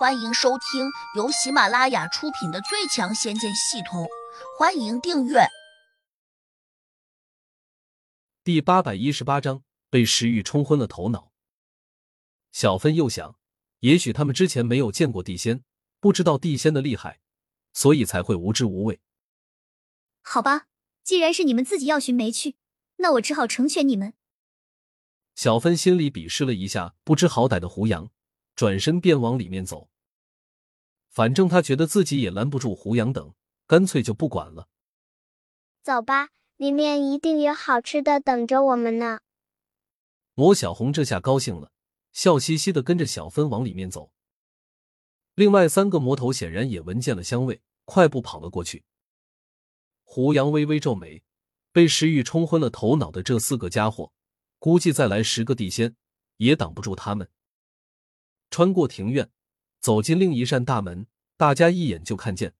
欢迎收听由喜马拉雅出品的《最强仙剑系统》，欢迎订阅。第八百一十八章被食欲冲昏了头脑。小芬又想，也许他们之前没有见过地仙，不知道地仙的厉害，所以才会无知无畏。好吧，既然是你们自己要寻梅去，那我只好成全你们。小芬心里鄙视了一下不知好歹的胡杨，转身便往里面走。反正他觉得自己也拦不住胡杨等，干脆就不管了。走吧，里面一定有好吃的等着我们呢。魔小红这下高兴了，笑嘻嘻的跟着小芬往里面走。另外三个魔头显然也闻见了香味，快步跑了过去。胡杨微微皱眉，被食欲冲昏了头脑的这四个家伙。估计再来十个地仙，也挡不住他们。穿过庭院，走进另一扇大门，大家一眼就看见，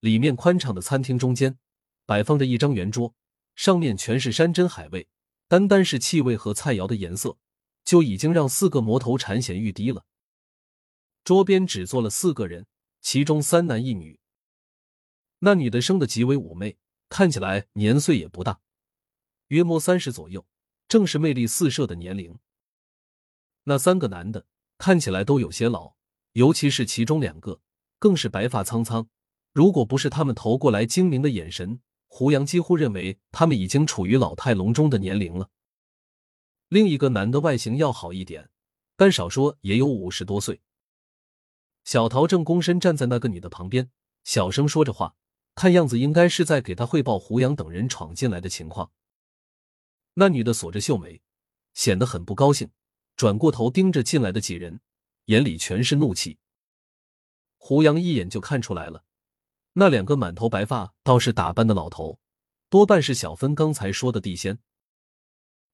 里面宽敞的餐厅中间摆放着一张圆桌，上面全是山珍海味，单单是气味和菜肴的颜色，就已经让四个魔头馋涎欲滴了。桌边只坐了四个人，其中三男一女。那女的生得极为妩媚，看起来年岁也不大，约莫三十左右。正是魅力四射的年龄。那三个男的看起来都有些老，尤其是其中两个，更是白发苍苍。如果不是他们投过来精明的眼神，胡杨几乎认为他们已经处于老态龙钟的年龄了。另一个男的外形要好一点，但少说也有五十多岁。小桃正躬身站在那个女的旁边，小声说着话，看样子应该是在给他汇报胡杨等人闯进来的情况。那女的锁着秀眉，显得很不高兴，转过头盯着进来的几人，眼里全是怒气。胡杨一眼就看出来了，那两个满头白发、倒是打扮的老头，多半是小芬刚才说的地仙。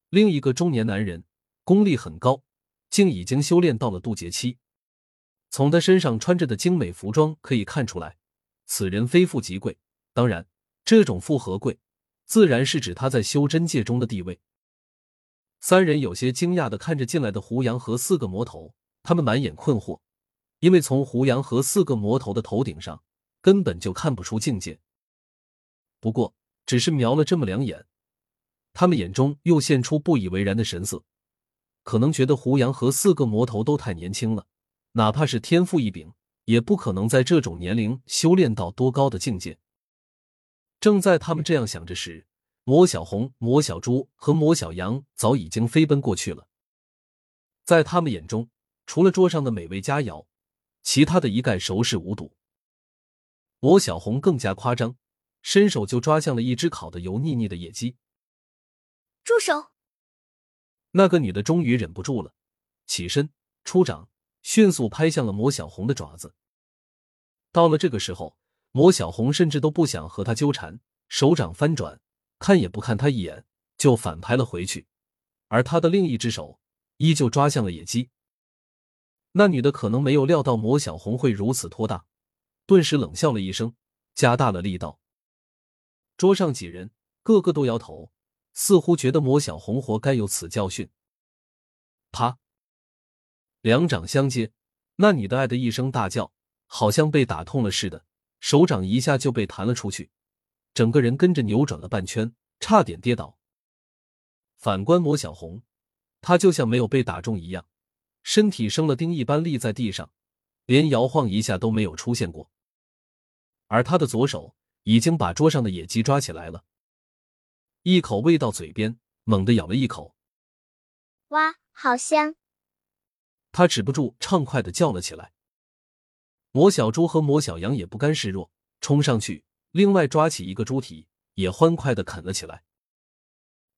另一个中年男人功力很高，竟已经修炼到了渡劫期。从他身上穿着的精美服装可以看出来，此人非富即贵。当然，这种富和贵。自然是指他在修真界中的地位。三人有些惊讶的看着进来的胡杨和四个魔头，他们满眼困惑，因为从胡杨和四个魔头的头顶上根本就看不出境界。不过，只是瞄了这么两眼，他们眼中又现出不以为然的神色，可能觉得胡杨和四个魔头都太年轻了，哪怕是天赋异禀，也不可能在这种年龄修炼到多高的境界。正在他们这样想着时，魔小红、魔小猪和魔小羊早已经飞奔过去了。在他们眼中，除了桌上的美味佳肴，其他的一概熟视无睹。魔小红更加夸张，伸手就抓向了一只烤的油腻腻的野鸡。住手！那个女的终于忍不住了，起身出掌，迅速拍向了魔小红的爪子。到了这个时候。魔小红甚至都不想和他纠缠，手掌翻转，看也不看他一眼，就反拍了回去。而他的另一只手依旧抓向了野鸡。那女的可能没有料到魔小红会如此托大，顿时冷笑了一声，加大了力道。桌上几人个个都摇头，似乎觉得魔小红活该有此教训。啪！两掌相接，那女的“哎”的一声大叫，好像被打痛了似的。手掌一下就被弹了出去，整个人跟着扭转了半圈，差点跌倒。反观魔小红，她就像没有被打中一样，身体生了钉一般立在地上，连摇晃一下都没有出现过。而他的左手已经把桌上的野鸡抓起来了，一口喂到嘴边，猛地咬了一口。哇，好香！他止不住畅快的叫了起来。魔小猪和魔小羊也不甘示弱，冲上去，另外抓起一个猪蹄，也欢快的啃了起来。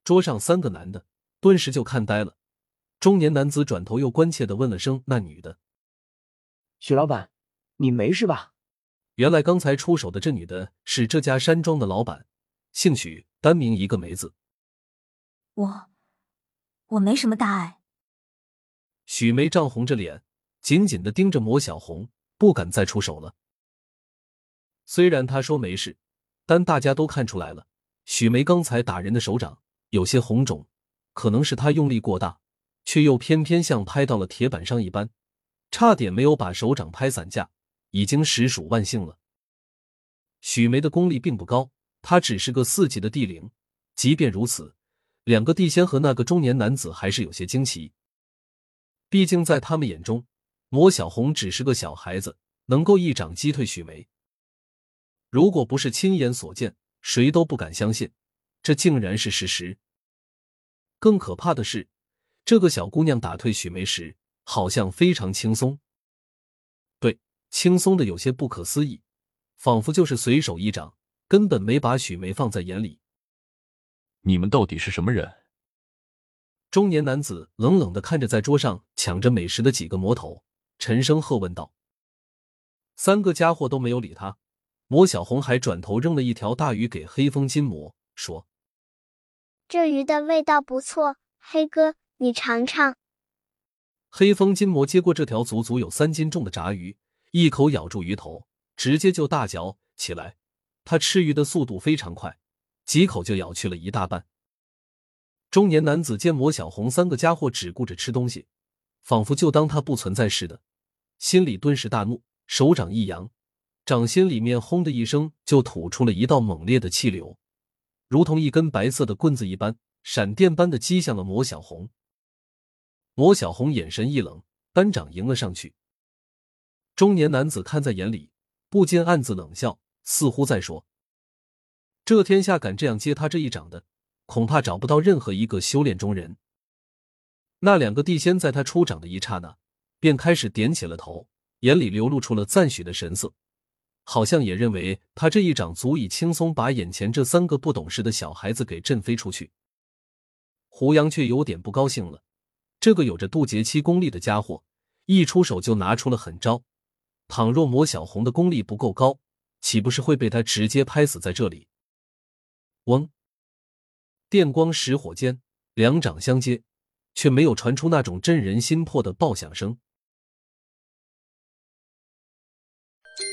桌上三个男的顿时就看呆了，中年男子转头又关切的问了声：“那女的，许老板，你没事吧？”原来刚才出手的这女的是这家山庄的老板，姓许，单名一个梅字。我，我没什么大碍。许梅涨红着脸，紧紧的盯着魔小红。不敢再出手了。虽然他说没事，但大家都看出来了，许梅刚才打人的手掌有些红肿，可能是他用力过大，却又偏偏像拍到了铁板上一般，差点没有把手掌拍散架，已经实属万幸了。许梅的功力并不高，她只是个四级的地灵。即便如此，两个地仙和那个中年男子还是有些惊奇。毕竟在他们眼中，魔小红只是个小孩子，能够一掌击退许梅。如果不是亲眼所见，谁都不敢相信，这竟然是事实。更可怕的是，这个小姑娘打退许梅时，好像非常轻松。对，轻松的有些不可思议，仿佛就是随手一掌，根本没把许梅放在眼里。你们到底是什么人？中年男子冷冷的看着在桌上抢着美食的几个魔头，沉声喝问道：“三个家伙都没有理他。”魔小红还转头扔了一条大鱼给黑风金魔，说：“这鱼的味道不错，黑哥，你尝尝。”黑风金魔接过这条足足有三斤重的炸鱼，一口咬住鱼头，直接就大嚼起来。他吃鱼的速度非常快，几口就咬去了一大半。中年男子见魔小红三个家伙只顾着吃东西，仿佛就当他不存在似的，心里顿时大怒，手掌一扬，掌心里面轰的一声就吐出了一道猛烈的气流，如同一根白色的棍子一般，闪电般的击向了魔小红。魔小红眼神一冷，单掌迎了上去。中年男子看在眼里，不禁暗自冷笑，似乎在说：“这天下敢这样接他这一掌的。”恐怕找不到任何一个修炼中人。那两个地仙在他出掌的一刹那，便开始点起了头，眼里流露出了赞许的神色，好像也认为他这一掌足以轻松把眼前这三个不懂事的小孩子给震飞出去。胡杨却有点不高兴了，这个有着渡劫期功力的家伙，一出手就拿出了狠招，倘若魔小红的功力不够高，岂不是会被他直接拍死在这里？嗡。电光石火间，两掌相接，却没有传出那种震人心魄的爆响声。